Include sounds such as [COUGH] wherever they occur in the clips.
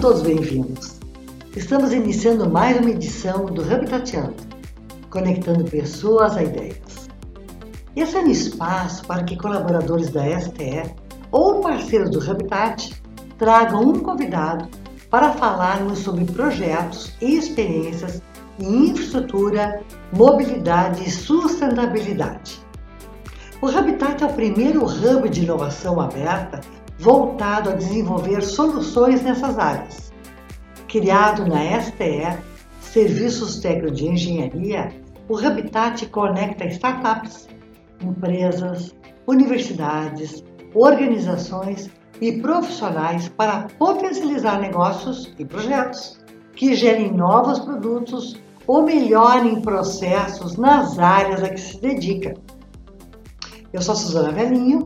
Todos bem-vindos. Estamos iniciando mais uma edição do Habitatiano, conectando pessoas a ideias. Esse é um espaço para que colaboradores da STE ou parceiros do Habitat tragam um convidado para falarmos sobre projetos e experiências em infraestrutura, mobilidade e sustentabilidade. O Habitat é o primeiro hub de inovação aberta voltado a desenvolver soluções nessas áreas. Criado na STE, Serviços Técnicos de Engenharia, o Habitat conecta startups, empresas, universidades, organizações e profissionais para potencializar negócios e projetos que gerem novos produtos ou melhorem processos nas áreas a que se dedica. Eu sou Suzana Velhinho,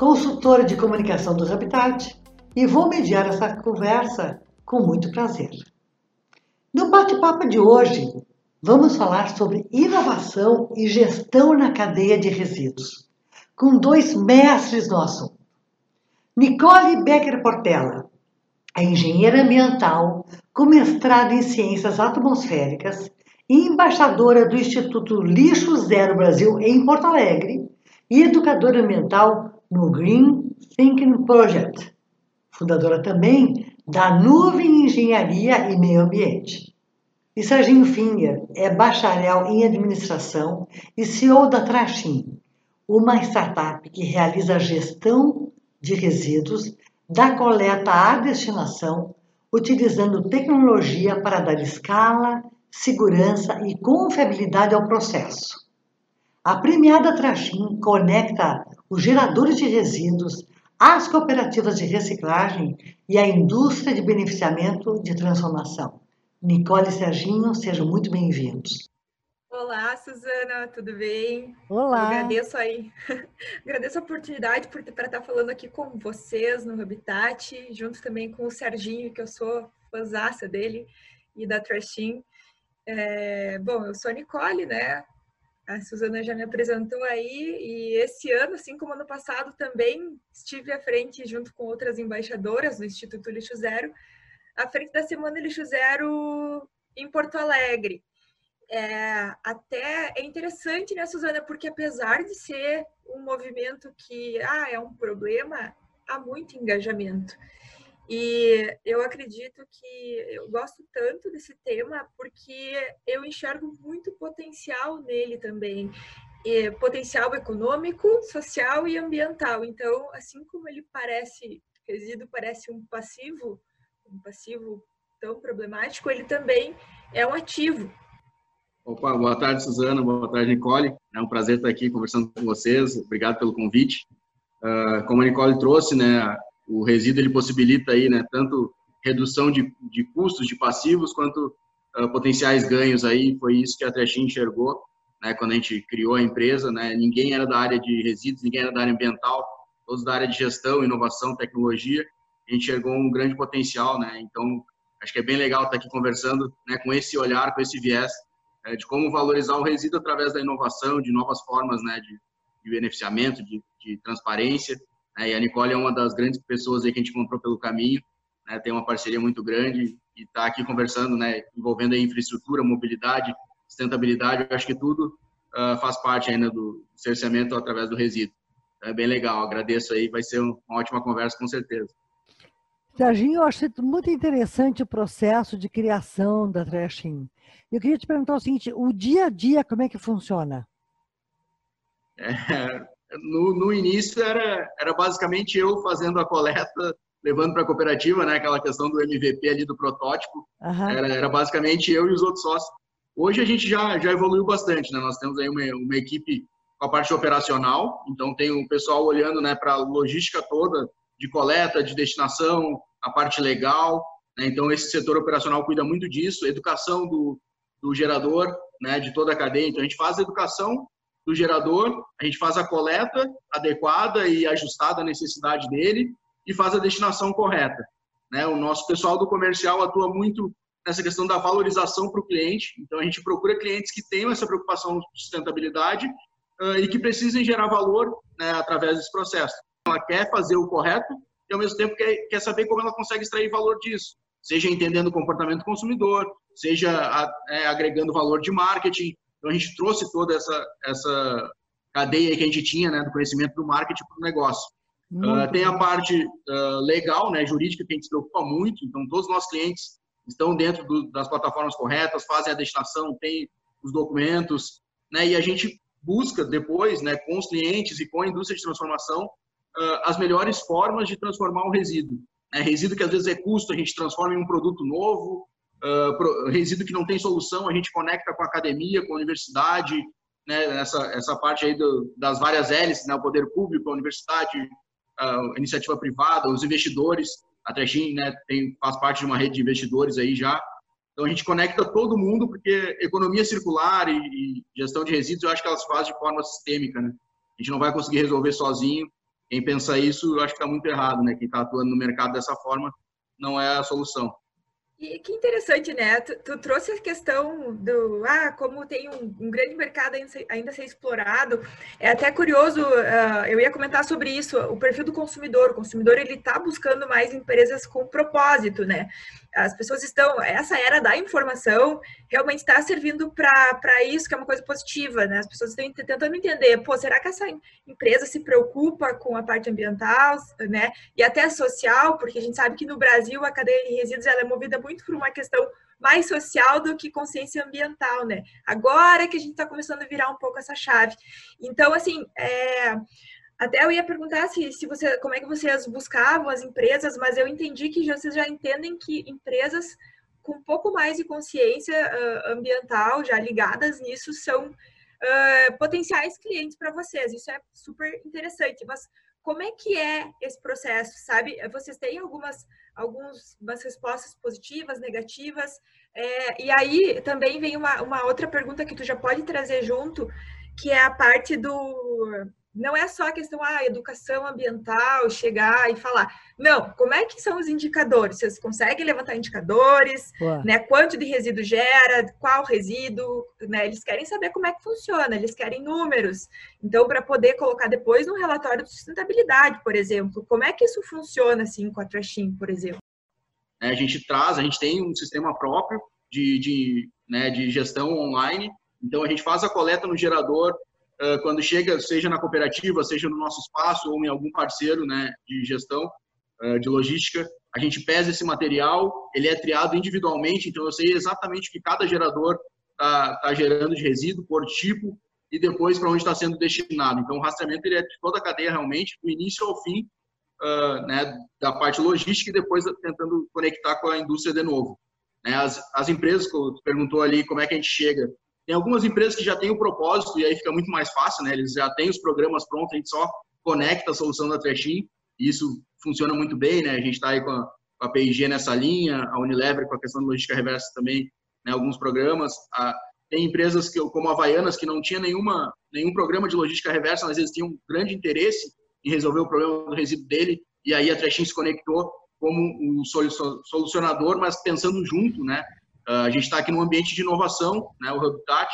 consultora de comunicação do Habitat, e vou mediar essa conversa com muito prazer. No bate-papo de hoje, vamos falar sobre inovação e gestão na cadeia de resíduos, com dois mestres no assunto. Nicole Becker Portela é engenheira ambiental com mestrado em ciências atmosféricas e embaixadora do Instituto Lixo Zero Brasil em Porto Alegre e educadora ambiental no Green Thinking Project, fundadora também da Nuvem Engenharia e Meio Ambiente. E Serginho Finger é bacharel em administração e CEO da Trachim, uma startup que realiza a gestão de resíduos da coleta à destinação, utilizando tecnologia para dar escala, segurança e confiabilidade ao processo. A premiada Trachim conecta os geradores de resíduos, as cooperativas de reciclagem e a indústria de beneficiamento de transformação. Nicole e Serginho, sejam muito bem-vindos. Olá, Suzana, tudo bem? Olá. Eu agradeço aí, [LAUGHS] agradeço a oportunidade por para estar falando aqui com vocês no Habitat, junto também com o Serginho, que eu sou fãzaça dele e da Trashing. É, bom, eu sou a Nicole, né? A Suzana já me apresentou aí, e esse ano, assim como ano passado, também estive à frente, junto com outras embaixadoras do Instituto Lixo Zero, à frente da Semana Lixo Zero em Porto Alegre. É, até é interessante, né, Suzana, porque apesar de ser um movimento que ah, é um problema, há muito engajamento. E eu acredito que eu gosto tanto desse tema porque eu enxergo muito potencial nele também. E potencial econômico, social e ambiental. Então, assim como ele parece, resíduo parece um passivo, um passivo tão problemático, ele também é um ativo. Opa, boa tarde, Suzana, boa tarde, Nicole. É um prazer estar aqui conversando com vocês. Obrigado pelo convite. Uh, como a Nicole trouxe, né, o resíduo ele possibilita aí, né, tanto redução de, de custos de passivos quanto uh, potenciais ganhos aí, foi isso que a Trechin enxergou, né, quando a gente criou a empresa, né, ninguém era da área de resíduos, ninguém era da área ambiental, todos da área de gestão, inovação, tecnologia, a gente enxergou um grande potencial, né, então acho que é bem legal estar aqui conversando, né, com esse olhar, com esse viés, é, de como valorizar o resíduo através da inovação, de novas formas, né, de, de beneficiamento, de, de transparência? E a Nicole é uma das grandes pessoas aí que a gente encontrou pelo caminho, né? tem uma parceria muito grande e está aqui conversando, né? envolvendo a infraestrutura, mobilidade, sustentabilidade, eu acho que tudo uh, faz parte ainda do cerceamento através do resíduo. Então, é bem legal, agradeço aí, vai ser uma ótima conversa com certeza. Serginho, eu achei muito interessante o processo de criação da Trashing. Eu queria te perguntar o seguinte, o dia a dia, como é que funciona? É, [LAUGHS] no, no início era, era basicamente eu fazendo a coleta, levando para a cooperativa, né? Aquela questão do MVP ali do protótipo. Uhum. Era, era basicamente eu e os outros sócios. Hoje a gente já, já evoluiu bastante, né? Nós temos aí uma, uma equipe com a parte operacional, então tem o pessoal olhando né, para a logística toda de coleta, de destinação, a parte legal. Né? Então esse setor operacional cuida muito disso, educação do, do gerador, né, de toda a cadeia. Então a gente faz a educação do gerador, a gente faz a coleta adequada e ajustada à necessidade dele e faz a destinação correta. Né? O nosso pessoal do comercial atua muito nessa questão da valorização para o cliente, então a gente procura clientes que tenham essa preocupação de sustentabilidade uh, e que precisem gerar valor né, através desse processo. Ela quer fazer o correto, e ao mesmo tempo quer, quer saber como ela consegue extrair valor disso, seja entendendo o comportamento do consumidor, seja é, agregando valor de marketing. Então a gente trouxe toda essa essa cadeia que a gente tinha, né, do conhecimento do marketing para o negócio. Uh, tem a parte uh, legal, né, jurídica, que a gente se preocupa muito. Então, todos os nossos clientes estão dentro do, das plataformas corretas, fazem a destinação, tem os documentos, né, e a gente busca depois, né, com os clientes e com a indústria de transformação, uh, as melhores formas de transformar o resíduo. Né, resíduo que às vezes é custo, a gente transforma em um produto novo, resíduo que não tem solução, a gente conecta com a academia, com a universidade, né, essa, essa parte aí do, das várias hélices, né, o poder público, a universidade, a iniciativa privada, os investidores, a Trechim né, tem, faz parte de uma rede de investidores aí já. Então a gente conecta todo mundo porque economia circular e, e gestão de resíduos eu acho que elas fazem de forma sistêmica, né? A gente não vai conseguir resolver sozinho. Quem pensa isso, eu acho que está muito errado, né? Quem está atuando no mercado dessa forma não é a solução. E que interessante, né? Tu, tu, trouxe a questão do ah, como tem um, um grande mercado ainda, ainda ser explorado. É até curioso, uh, eu ia comentar sobre isso, o perfil do consumidor. O consumidor ele está buscando mais empresas com propósito, né? as pessoas estão, essa era da informação realmente está servindo para isso, que é uma coisa positiva, né? As pessoas estão tentando entender, pô, será que essa empresa se preocupa com a parte ambiental, né? E até social, porque a gente sabe que no Brasil a cadeia de resíduos ela é movida muito por uma questão mais social do que consciência ambiental, né? Agora que a gente está começando a virar um pouco essa chave. Então, assim, é, até eu ia perguntar se, se você, como é que vocês buscavam as empresas, mas eu entendi que vocês já entendem que empresas com um pouco mais de consciência uh, ambiental, já ligadas nisso, são uh, potenciais clientes para vocês. Isso é super interessante. Mas como é que é esse processo, sabe? Vocês têm algumas, algumas respostas positivas, negativas, é, e aí também vem uma, uma outra pergunta que tu já pode trazer junto, que é a parte do não é só a questão, ah, educação ambiental, chegar e falar. Não, como é que são os indicadores? Vocês conseguem levantar indicadores, né? Quanto de resíduo gera, qual resíduo, né? Eles querem saber como é que funciona, eles querem números. Então, para poder colocar depois no relatório de sustentabilidade, por exemplo, como é que isso funciona assim com a Trashing, por exemplo? É, a gente traz, a gente tem um sistema próprio de, de, né, de gestão online. Então, a gente faz a coleta no gerador quando chega, seja na cooperativa, seja no nosso espaço ou em algum parceiro né, de gestão, de logística, a gente pesa esse material, ele é triado individualmente, então eu sei exatamente o que cada gerador está tá gerando de resíduo por tipo e depois para onde está sendo destinado. Então o rastreamento ele é de toda a cadeia realmente, do início ao fim, uh, né, da parte logística e depois tentando conectar com a indústria de novo. Né, as, as empresas, tu perguntou ali como é que a gente chega tem algumas empresas que já têm o propósito e aí fica muito mais fácil, né? Eles já têm os programas prontos, a gente só conecta a solução da Trashin e isso funciona muito bem, né? A gente está aí com a, com a P&G nessa linha, a Unilever com a questão de logística reversa também, né? Alguns programas. A, tem empresas que, como a Havaianas que não tinha nenhuma, nenhum programa de logística reversa, mas eles tinham um grande interesse em resolver o problema do resíduo dele e aí a Trashin se conectou como um solucionador, mas pensando junto, né? Ah, a gente está aqui num ambiente de inovação, né, o Habitat,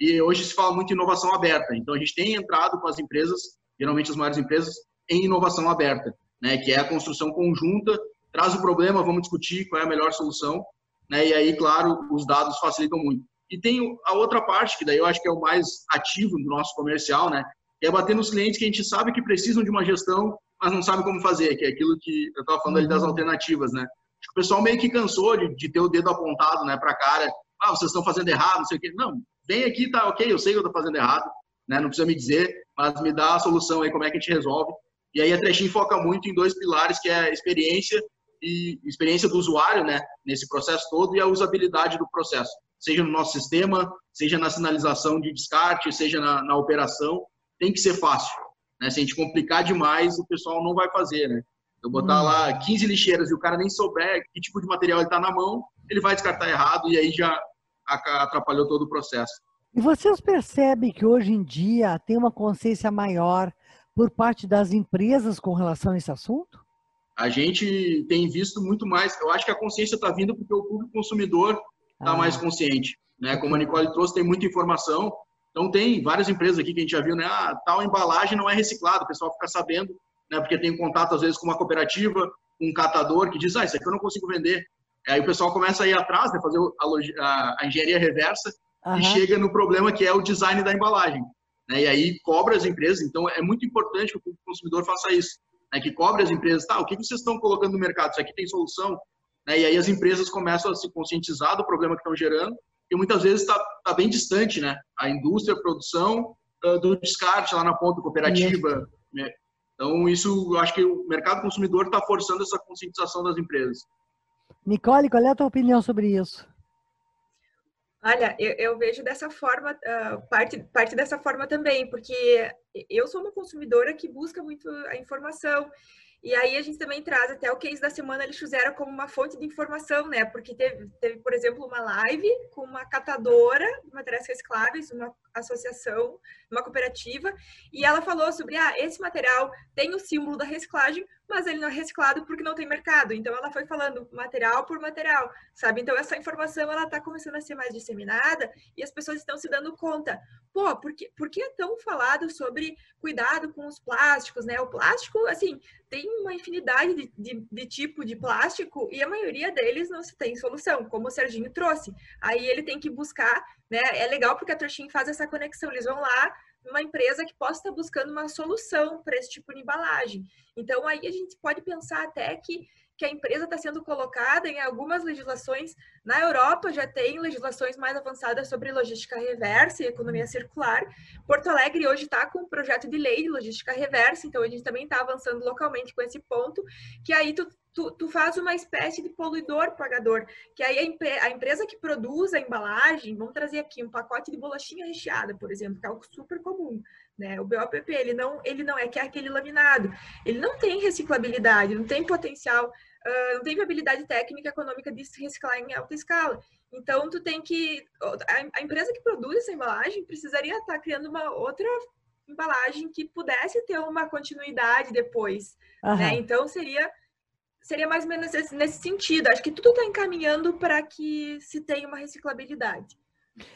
e hoje se fala muito em inovação aberta. Então, a gente tem entrado com as empresas, geralmente as maiores empresas, em inovação aberta, né, que é a construção conjunta, traz o problema, vamos discutir qual é a melhor solução, né, e aí, claro, os dados facilitam muito. E tem a outra parte, que daí eu acho que é o mais ativo do nosso comercial, né, que é bater nos clientes que a gente sabe que precisam de uma gestão, mas não sabe como fazer, que é aquilo que eu estava falando ali das uhum. alternativas, né? O pessoal meio que cansou de, de ter o dedo apontado né, para a cara. Ah, vocês estão fazendo errado, não sei o quê. Não, vem aqui, tá ok, eu sei que eu estou fazendo errado, né, não precisa me dizer, mas me dá a solução aí, como é que a gente resolve. E aí a Trechin foca muito em dois pilares, que é a experiência e experiência do usuário, né, nesse processo todo e a usabilidade do processo, seja no nosso sistema, seja na sinalização de descarte, seja na, na operação, tem que ser fácil. Né? Se a gente complicar demais, o pessoal não vai fazer, né? Eu botar hum. lá 15 lixeiras e o cara nem souber que tipo de material ele está na mão, ele vai descartar errado e aí já atrapalhou todo o processo. E vocês percebem que hoje em dia tem uma consciência maior por parte das empresas com relação a esse assunto? A gente tem visto muito mais. Eu acho que a consciência está vindo porque o público consumidor está ah. mais consciente. Né? Como a Nicole trouxe, tem muita informação. Então, tem várias empresas aqui que a gente já viu, né? Ah, tal embalagem não é reciclada, o pessoal fica sabendo né? Porque tem contato às vezes com uma cooperativa, um catador que diz, ah, isso aqui eu não consigo vender. Aí o pessoal começa a ir atrás, né, fazer a, a, a engenharia reversa uhum. e chega no problema que é o design da embalagem. Né? E aí cobra as empresas. Então é muito importante que o consumidor faça isso, né? que cobre as empresas. Tá, o que vocês estão colocando no mercado? Isso aqui tem solução? Né? E aí as empresas começam a se conscientizar do problema que estão gerando e muitas vezes está tá bem distante, né? A indústria, a produção uh, do descarte lá na ponta cooperativa. Então isso, eu acho que o mercado consumidor está forçando essa conscientização das empresas. Nicole, qual é a tua opinião sobre isso? Olha, eu, eu, vejo dessa forma, uh, parte, parte dessa forma também, porque eu sou uma consumidora que busca muito a informação e aí a gente também traz até o case da semana Lixo Zero como uma fonte de informação, né? Porque teve, teve, por exemplo, uma live com uma catadora de materiais recicláveis, uma associação, uma cooperativa, e ela falou sobre, ah, esse material tem o símbolo da reciclagem, mas ele não é reciclado porque não tem mercado. Então ela foi falando material por material, sabe? Então essa informação ela está começando a ser mais disseminada e as pessoas estão se dando conta. Pô, por que, por que é tão falado sobre cuidado com os plásticos, né? O plástico, assim, tem uma infinidade de, de, de tipo de plástico e a maioria deles não se tem solução, como o Serginho trouxe. Aí ele tem que buscar, né? É legal porque a Torchin faz essa conexão. Eles vão lá uma empresa que possa estar buscando uma solução para esse tipo de embalagem. Então, aí a gente pode pensar até que, que a empresa está sendo colocada em algumas legislações. Na Europa já tem legislações mais avançadas sobre logística reversa e economia circular. Porto Alegre hoje está com um projeto de lei de logística reversa, então a gente também está avançando localmente com esse ponto, que aí tu tu, tu faz uma espécie de poluidor pagador, que aí a, a, empresa que produz a embalagem, vamos trazer aqui um pacote de bolachinha recheada, por exemplo, que é algo super comum, né? O BOPP, ele não, ele não é que é aquele laminado, ele não tem reciclabilidade, não tem potencial, uh, não tem viabilidade técnica e econômica de se reciclar em alta escala. Então, tu tem que, a, a empresa que produz essa embalagem precisaria estar criando uma outra embalagem que pudesse ter uma continuidade depois, uhum. né? Então, seria seria mais ou menos nesse sentido. Acho que tudo está encaminhando para que se tenha uma reciclabilidade.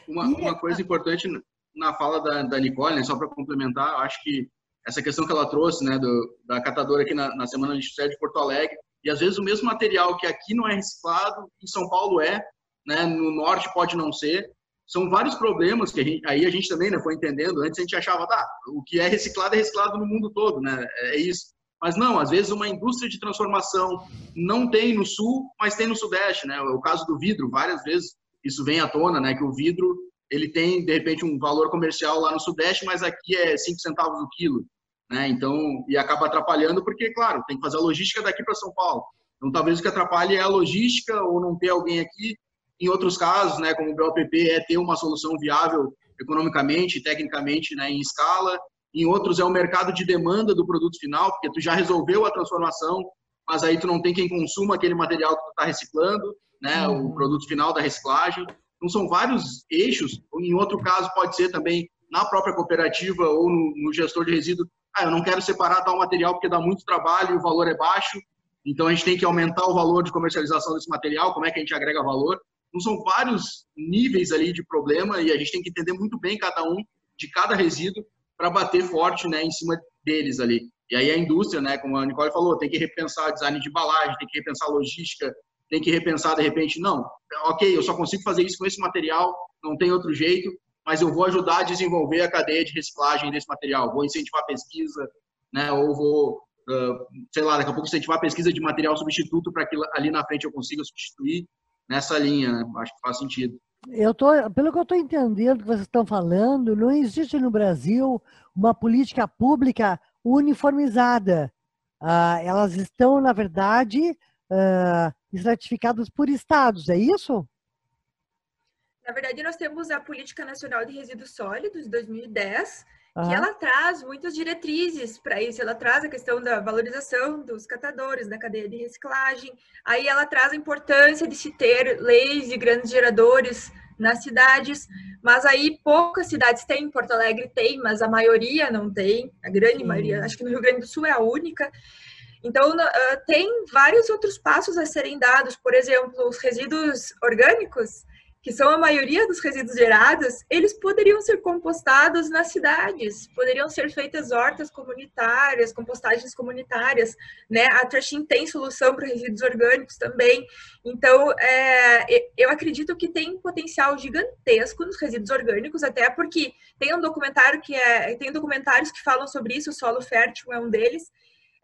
Uma, uma coisa importante na fala da, da Nicole, né, só para complementar, acho que essa questão que ela trouxe, né, do, da catadora aqui na, na Semana de Justiça de Porto Alegre, e às vezes o mesmo material que aqui não é reciclado, em São Paulo é, né, no norte pode não ser. São vários problemas que a gente, aí a gente também né, foi entendendo. Antes a gente achava, tá, o que é reciclado é reciclado no mundo todo, né? É isso. Mas não, às vezes uma indústria de transformação não tem no sul, mas tem no sudeste, né? O caso do vidro, várias vezes isso vem à tona, né? Que o vidro ele tem de repente um valor comercial lá no sudeste, mas aqui é 5 centavos o quilo, né? Então, e acaba atrapalhando porque, claro, tem que fazer a logística daqui para São Paulo. Então, talvez o que atrapalhe é a logística ou não ter alguém aqui. Em outros casos, né, como o BOPP, é ter uma solução viável economicamente, tecnicamente, né, em escala em outros é o mercado de demanda do produto final, porque tu já resolveu a transformação, mas aí tu não tem quem consuma aquele material que tu está reciclando, né, uhum. o produto final da reciclagem. Então são vários eixos. Em outro caso pode ser também na própria cooperativa ou no, no gestor de resíduo. Ah, eu não quero separar tal material porque dá muito trabalho e o valor é baixo. Então a gente tem que aumentar o valor de comercialização desse material. Como é que a gente agrega valor? Então são vários níveis ali de problema e a gente tem que entender muito bem cada um de cada resíduo para bater forte né, em cima deles ali. E aí a indústria, né, como a Nicole falou, tem que repensar design de embalagem, tem que repensar logística, tem que repensar de repente, não, ok, eu só consigo fazer isso com esse material, não tem outro jeito, mas eu vou ajudar a desenvolver a cadeia de reciclagem desse material, vou incentivar pesquisa, né, ou vou, uh, sei lá, daqui a pouco incentivar pesquisa de material substituto para que ali na frente eu consiga substituir nessa linha, né? acho que faz sentido. Eu tô, pelo que eu estou entendendo que vocês estão falando, não existe no Brasil uma política pública uniformizada. Ah, elas estão, na verdade, ah, estratificadas por estados, é isso? Na verdade, nós temos a Política Nacional de Resíduos Sólidos, de 2010, Uhum. que ela traz muitas diretrizes para isso. Ela traz a questão da valorização dos catadores, da cadeia de reciclagem. Aí ela traz a importância de se ter leis de grandes geradores nas cidades, mas aí poucas cidades têm, Porto Alegre tem, mas a maioria não tem, a grande Sim. maioria, acho que no Rio Grande do Sul é a única. Então, tem vários outros passos a serem dados, por exemplo, os resíduos orgânicos, que são a maioria dos resíduos gerados, eles poderiam ser compostados nas cidades, poderiam ser feitas hortas comunitárias, compostagens comunitárias, né? A Trashin tem solução para resíduos orgânicos também. Então, é, eu acredito que tem um potencial gigantesco nos resíduos orgânicos, até porque tem um documentário que é, tem documentários que falam sobre isso, o solo fértil é um deles,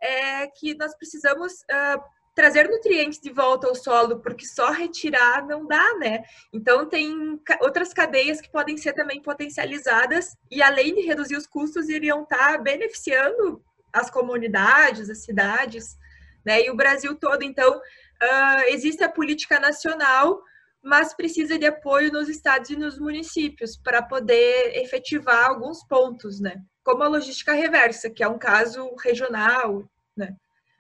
é que nós precisamos uh, trazer nutrientes de volta ao solo, porque só retirar não dá, né? Então tem outras cadeias que podem ser também potencializadas e além de reduzir os custos, iriam estar tá beneficiando as comunidades, as cidades, né? E o Brasil todo. Então uh, existe a política nacional, mas precisa de apoio nos estados e nos municípios para poder efetivar alguns pontos, né? Como a logística reversa, que é um caso regional, né?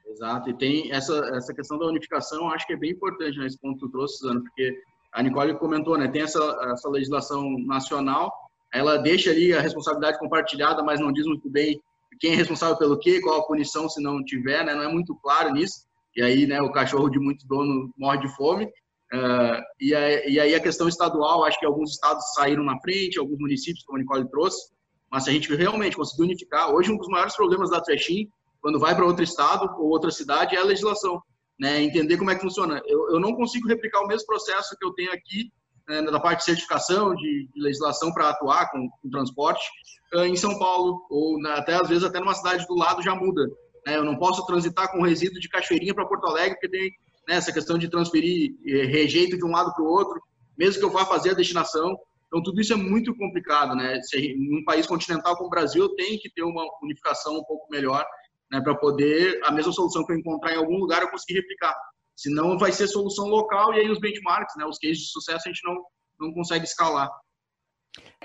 Exato, e tem essa, essa questão da unificação, acho que é bem importante nesse né, ponto que tu trouxe, Suzano, porque a Nicole comentou, né, tem essa, essa legislação nacional, ela deixa ali a responsabilidade compartilhada, mas não diz muito bem quem é responsável pelo quê, qual a punição se não tiver, né, não é muito claro nisso, e aí, né, o cachorro de muito dono morre de fome, uh, e, aí, e aí a questão estadual, acho que alguns estados saíram na frente, alguns municípios, como a Nicole trouxe, mas se a gente realmente conseguir unificar, hoje um dos maiores problemas da Trechim quando vai para outro estado ou outra cidade, é a legislação. Né? Entender como é que funciona. Eu, eu não consigo replicar o mesmo processo que eu tenho aqui né, da parte de certificação, de, de legislação para atuar com, com transporte, uh, em São Paulo, ou na, até às vezes até numa cidade do lado já muda. Né? Eu não posso transitar com resíduo de Cachoeirinha para Porto Alegre, porque tem né, essa questão de transferir eh, rejeito de um lado para o outro, mesmo que eu vá fazer a destinação. Então, tudo isso é muito complicado, né? Se, num país continental como o Brasil, tenho que ter uma unificação um pouco melhor né, para poder a mesma solução que eu encontrar em algum lugar eu conseguir replicar. Senão vai ser solução local e aí os benchmarks, né, os cases de sucesso a gente não, não consegue escalar.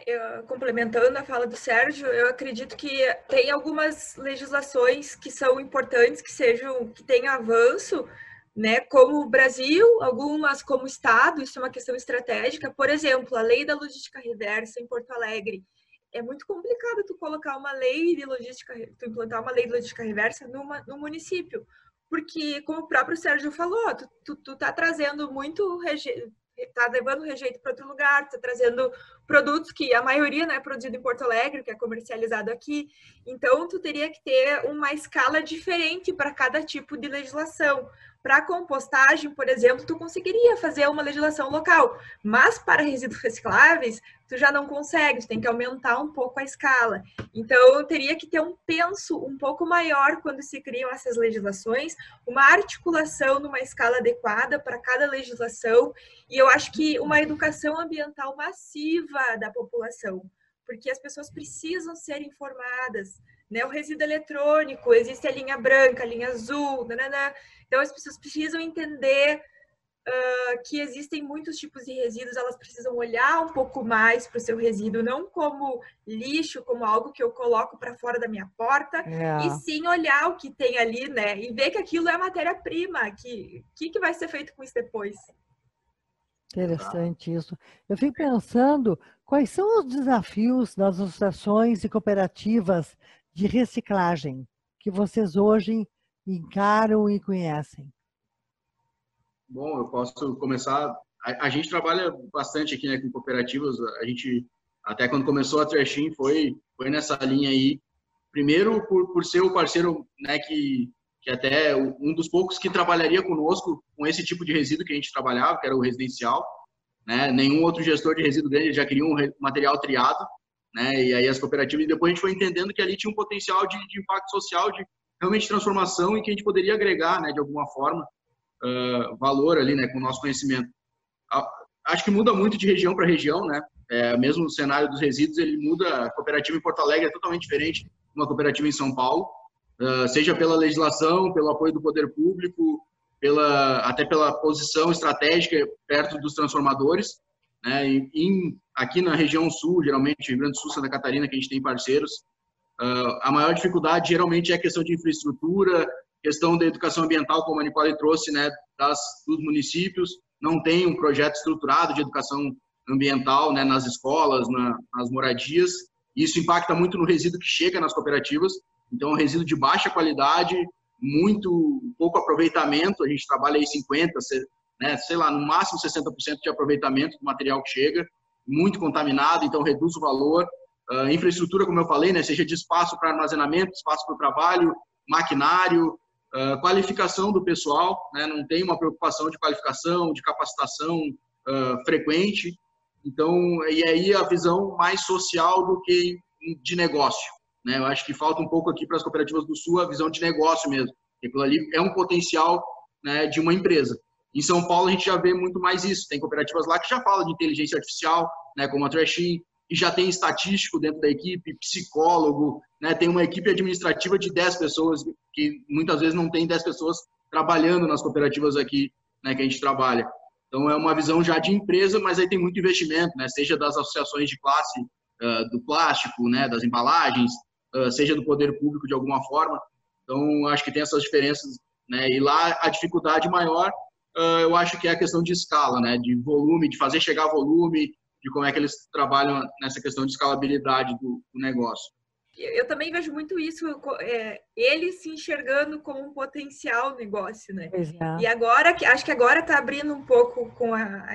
Eu, complementando a fala do Sérgio, eu acredito que tem algumas legislações que são importantes, que sejam que tenham avanço, né? Como o Brasil, algumas como Estado, isso é uma questão estratégica. Por exemplo, a lei da logística reversa em Porto Alegre, é muito complicado tu colocar uma lei de logística, tu implantar uma lei de logística reversa numa, no município. Porque, como o próprio Sérgio falou, tu, tu, tu tá trazendo muito tá levando rejeito para outro lugar, tá trazendo produtos que a maioria não é produzido em Porto Alegre, que é comercializado aqui. Então, tu teria que ter uma escala diferente para cada tipo de legislação. Para compostagem, por exemplo, tu conseguiria fazer uma legislação local, mas para resíduos [LAUGHS] recicláveis, tu já não consegue, tu tem que aumentar um pouco a escala. Então, teria que ter um penso um pouco maior quando se criam essas legislações, uma articulação numa escala adequada para cada legislação, e eu acho que uma educação ambiental massiva da população, porque as pessoas precisam ser informadas. Né? O resíduo eletrônico, existe a linha branca, a linha azul, nanana. Então, as pessoas precisam entender uh, que existem muitos tipos de resíduos, elas precisam olhar um pouco mais para o seu resíduo, não como lixo, como algo que eu coloco para fora da minha porta, é. e sim olhar o que tem ali, né? E ver que aquilo é matéria-prima, que que, que vai ser feito com isso depois. Interessante isso. Eu fico pensando quais são os desafios das associações e cooperativas de reciclagem que vocês hoje encaram e conhecem? Bom, eu posso começar. A, a gente trabalha bastante aqui né, com cooperativas. A gente, até quando começou a Trashin, foi, foi nessa linha aí. Primeiro, por, por ser o parceiro né, que, que até um dos poucos que trabalharia conosco com esse tipo de resíduo que a gente trabalhava, que era o residencial. Né? Nenhum outro gestor de resíduo grande já queria um material triado. Né? E aí as cooperativas, e depois a gente foi entendendo que ali tinha um potencial de, de impacto social, de realmente transformação e que a gente poderia agregar, né, de alguma forma, uh, valor ali, né, com o nosso conhecimento. Acho que muda muito de região para região, né? É, mesmo o cenário dos resíduos, ele muda. A cooperativa em Porto Alegre é totalmente diferente de uma cooperativa em São Paulo, uh, seja pela legislação, pelo apoio do poder público, pela, até pela posição estratégica perto dos transformadores. Né? Em, aqui na região sul, geralmente, Rio Grande do Sul, Santa Catarina, que a gente tem parceiros, Uh, a maior dificuldade geralmente é a questão de infraestrutura, questão da educação ambiental, como a Nicole trouxe, né, das, dos municípios, não tem um projeto estruturado de educação ambiental né, nas escolas, na, nas moradias. Isso impacta muito no resíduo que chega nas cooperativas. Então, é um resíduo de baixa qualidade, muito pouco aproveitamento. A gente trabalha aí 50, né, sei lá, no máximo 60% de aproveitamento do material que chega, muito contaminado, então reduz o valor. Uh, infraestrutura, como eu falei, né, seja de espaço para armazenamento, espaço para o trabalho, maquinário, uh, qualificação do pessoal, né, não tem uma preocupação de qualificação, de capacitação uh, frequente. Então, e aí a visão mais social do que de negócio. Né? Eu acho que falta um pouco aqui para as cooperativas do Sul a visão de negócio mesmo. Aquilo ali é um potencial né, de uma empresa. Em São Paulo a gente já vê muito mais isso. Tem cooperativas lá que já falam de inteligência artificial, né, como a Trashin, e já tem estatístico dentro da equipe, psicólogo, né, tem uma equipe administrativa de 10 pessoas, que muitas vezes não tem 10 pessoas trabalhando nas cooperativas aqui né, que a gente trabalha. Então é uma visão já de empresa, mas aí tem muito investimento, né, seja das associações de classe uh, do plástico, né, das embalagens, uh, seja do poder público de alguma forma. Então acho que tem essas diferenças, né, e lá a dificuldade maior uh, eu acho que é a questão de escala, né, de volume, de fazer chegar volume, de como é que eles trabalham nessa questão de escalabilidade do, do negócio. Eu também vejo muito isso, é, ele se enxergando como um potencial negócio, né? É. E agora, acho que agora está abrindo um pouco com a,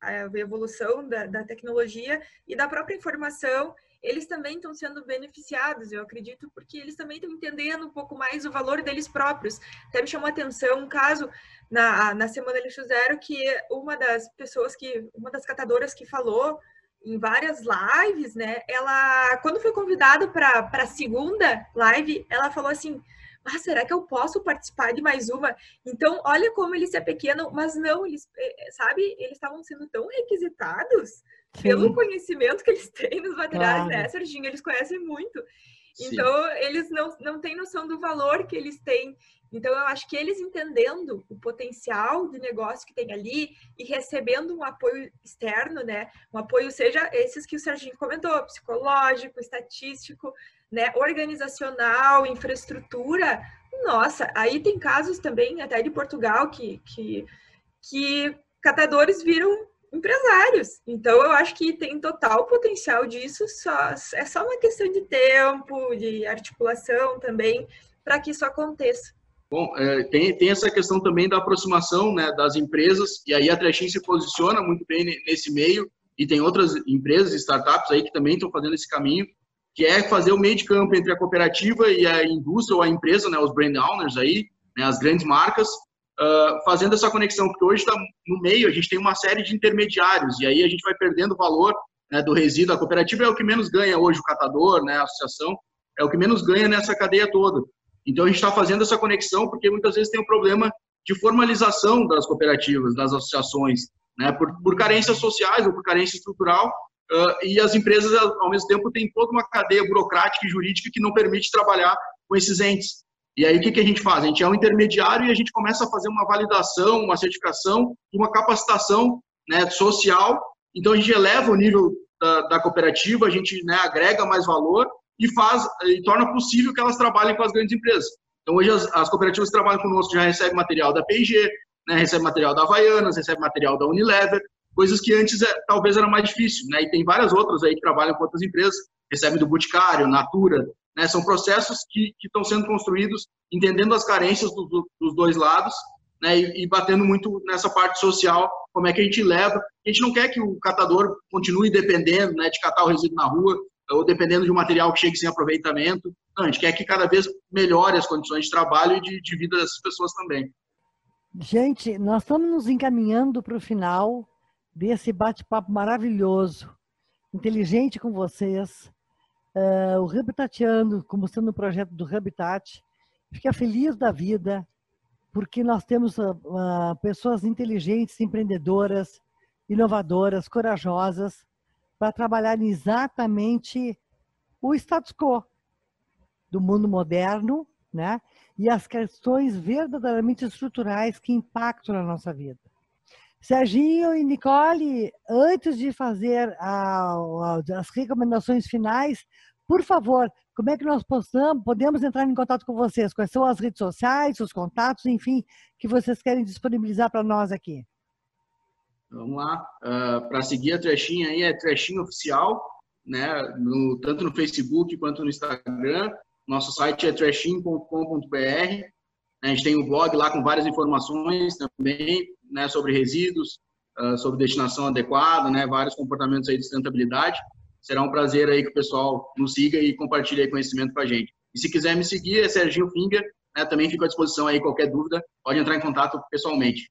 a, a evolução da, da tecnologia e da própria informação eles também estão sendo beneficiados, eu acredito, porque eles também estão entendendo um pouco mais o valor deles próprios. Até me chamou a atenção um caso na, na semana Lixo Zero que uma das pessoas que, uma das catadoras que falou em várias lives, né? Ela, quando foi convidada para a segunda live, ela falou assim: ah, será que eu posso participar de mais uma? Então, olha como eles é pequeno, mas não, eles, eh, sabe, eles estavam sendo tão requisitados Sim. pelo conhecimento que eles têm nos materiais, claro. né, Serginho? Eles conhecem muito. Então, eles não, não têm noção do valor que eles têm. Então, eu acho que eles entendendo o potencial de negócio que tem ali e recebendo um apoio externo, né? Um apoio, seja esses que o Serginho comentou, psicológico, estatístico, né? Organizacional, infraestrutura. Nossa, aí tem casos também, até de Portugal, que, que, que catadores viram empresários. Então, eu acho que tem total potencial disso, só, é só uma questão de tempo, de articulação também, para que isso aconteça. Bom, é, tem, tem essa questão também da aproximação né, das empresas, e aí a Trechin se posiciona muito bem nesse meio, e tem outras empresas, startups aí que também estão fazendo esse caminho, que é fazer o meio de campo entre a cooperativa e a indústria ou a empresa, né, os brand owners aí, né, as grandes marcas, uh, fazendo essa conexão, porque hoje está no meio, a gente tem uma série de intermediários, e aí a gente vai perdendo o valor né, do resíduo. A cooperativa é o que menos ganha hoje, o catador, né, a associação, é o que menos ganha nessa cadeia toda. Então a gente está fazendo essa conexão, porque muitas vezes tem um problema de formalização das cooperativas, das associações, né, por, por carências sociais ou por carência estrutural, uh, e as empresas, ao mesmo tempo, têm toda uma cadeia burocrática e jurídica que não permite trabalhar com esses entes. E aí, o que, que a gente faz? A gente é um intermediário e a gente começa a fazer uma validação, uma certificação, uma capacitação né, social. Então, a gente eleva o nível da, da cooperativa, a gente né, agrega mais valor e faz e torna possível que elas trabalhem com as grandes empresas. Então, hoje, as, as cooperativas que trabalham conosco já recebem material da P&G, né, recebe material da Havaianas, recebe material da Unilever, coisas que antes é, talvez era mais difícil. Né? E tem várias outras aí que trabalham com outras empresas, recebem do Boticário, Natura, né? São processos que, estão sendo construídos entendendo as carências do, do, dos dois lados né? E, e, batendo muito nessa parte social, como é que a gente leva. A gente não quer que o catador continue dependendo né, de catar o resíduo na rua ou dependendo de um material que chegue sem aproveitamento. Não, a gente quer que cada vez melhore as condições de trabalho e de, de vida dessas pessoas também. Gente, nós estamos nos encaminhando para o final desse bate-papo maravilhoso, inteligente com vocês. Uh, o Habitatiano, como sendo um projeto do Habitat, fica feliz da vida, porque nós temos uh, pessoas inteligentes, empreendedoras, inovadoras, corajosas, para trabalhar exatamente o status quo do mundo moderno, né? E as questões verdadeiramente estruturais que impactam na nossa vida. Serginho e Nicole, antes de fazer a, a, as recomendações finais, por favor, como é que nós possamos, podemos entrar em contato com vocês? Quais são as redes sociais, os contatos, enfim, que vocês querem disponibilizar para nós aqui? Vamos lá. Uh, para seguir a Trechinha aí, é Trechinha Oficial, né? No, tanto no Facebook quanto no Instagram. Nosso site é trechinho.com.br. A gente tem um blog lá com várias informações também, né, sobre resíduos, uh, sobre destinação adequada, né, vários comportamentos aí de sustentabilidade. Será um prazer aí que o pessoal nos siga e compartilhe conhecimento com a gente. E se quiser me seguir, é Serginho Finger, né, também fico à disposição aí, qualquer dúvida, pode entrar em contato pessoalmente.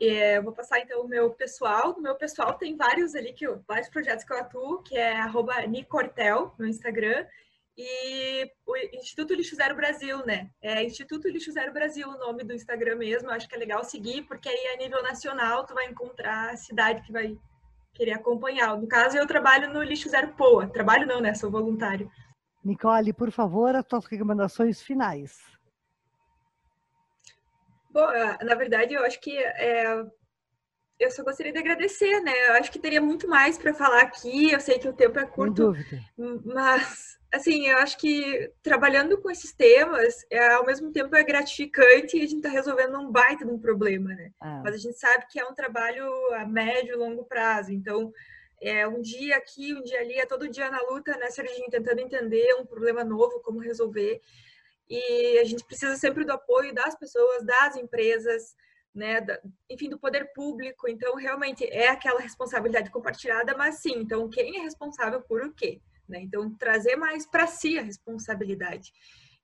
É, eu vou passar então o meu pessoal. O meu pessoal tem vários ali, que vários projetos que eu atuo, que é arroba Nicortel no Instagram e o Instituto Lixo Zero Brasil, né? É Instituto Lixo Zero Brasil o nome do Instagram mesmo. acho que é legal seguir, porque aí a nível nacional tu vai encontrar a cidade que vai querer acompanhar. No caso, eu trabalho no Lixo Zero Poa. Trabalho não, né? Sou voluntário. Nicole, por favor, as tuas recomendações finais. Bom, na verdade, eu acho que é, eu só gostaria de agradecer, né? Eu acho que teria muito mais para falar aqui. Eu sei que o tempo é curto, mas assim, eu acho que trabalhando com esses temas, é, ao mesmo tempo é gratificante e a gente está resolvendo um baita de um problema, né? Ah. Mas a gente sabe que é um trabalho a médio e longo prazo. Então, é um dia aqui, um dia ali, é todo dia na luta, né, Serginho? Tentando entender um problema novo, como resolver. E a gente precisa sempre do apoio das pessoas, das empresas, né, da, enfim, do poder público. Então, realmente é aquela responsabilidade compartilhada, mas sim, então quem é responsável por o quê? Né? Então, trazer mais para si a responsabilidade.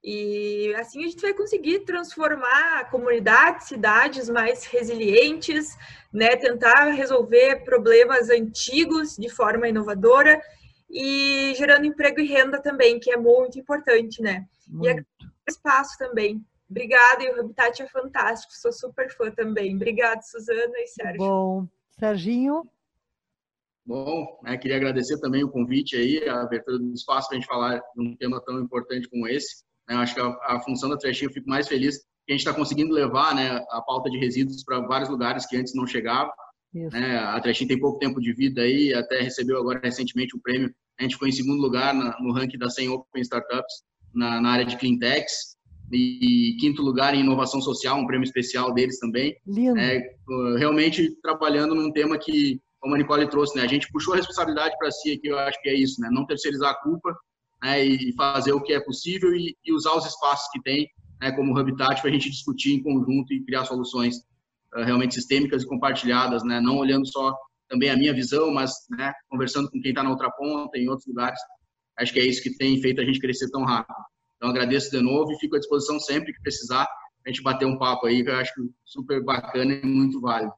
E assim a gente vai conseguir transformar comunidades, cidades mais resilientes, né? tentar resolver problemas antigos de forma inovadora e gerando emprego e renda também, que é muito importante, né? Muito. E é espaço também. Obrigada, e o Habitat é fantástico, sou super fã também. Obrigada, Suzana e Sérgio. Bom, Serginho? Bom, né, queria agradecer também o convite aí, a abertura do espaço para a gente falar de um tema tão importante como esse. Né, eu acho que a, a, função da Trechinha, eu fico mais feliz que a gente está conseguindo levar né, a pauta de resíduos para vários lugares que antes não chegava. Né, a Trechinha tem pouco tempo de vida aí, até recebeu agora recentemente o um prêmio. A gente ficou em segundo lugar na, no ranking das 100 Open Startups na, na área de Cleantechs e quinto lugar em inovação social, um prêmio especial deles também. Lindo. É, realmente trabalhando num tema que, como a Nicole trouxe, né, a gente puxou a responsabilidade para si aqui, eu acho que é isso, né, não terceirizar a culpa né, e fazer o que é possível e, e usar os espaços que tem, né, como Habitat, para a gente discutir em conjunto e criar soluções uh, realmente sistêmicas e compartilhadas, né, não olhando só também a minha visão, mas né, conversando com quem está na outra ponta, em outros lugares. Acho que é isso que tem feito a gente crescer tão rápido. Então, agradeço de novo e fico à disposição sempre que precisar a gente bater um papo aí, que eu acho super bacana e muito válido.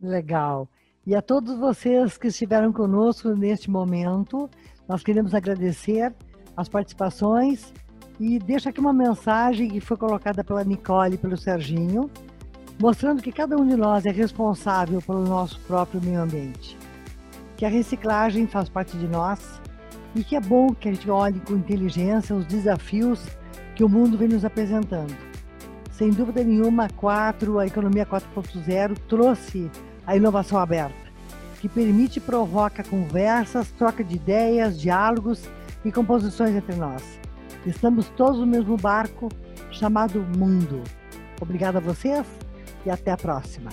Legal. E a todos vocês que estiveram conosco neste momento, nós queremos agradecer as participações e deixo aqui uma mensagem que foi colocada pela Nicole e pelo Serginho, mostrando que cada um de nós é responsável pelo nosso próprio meio ambiente. Que a reciclagem faz parte de nós e que é bom que a gente olhe com inteligência os desafios que o mundo vem nos apresentando. Sem dúvida nenhuma, a 4, a economia 4.0 trouxe a inovação aberta, que permite e provoca conversas, troca de ideias, diálogos e composições entre nós. Estamos todos no mesmo barco chamado mundo. Obrigada a vocês e até a próxima.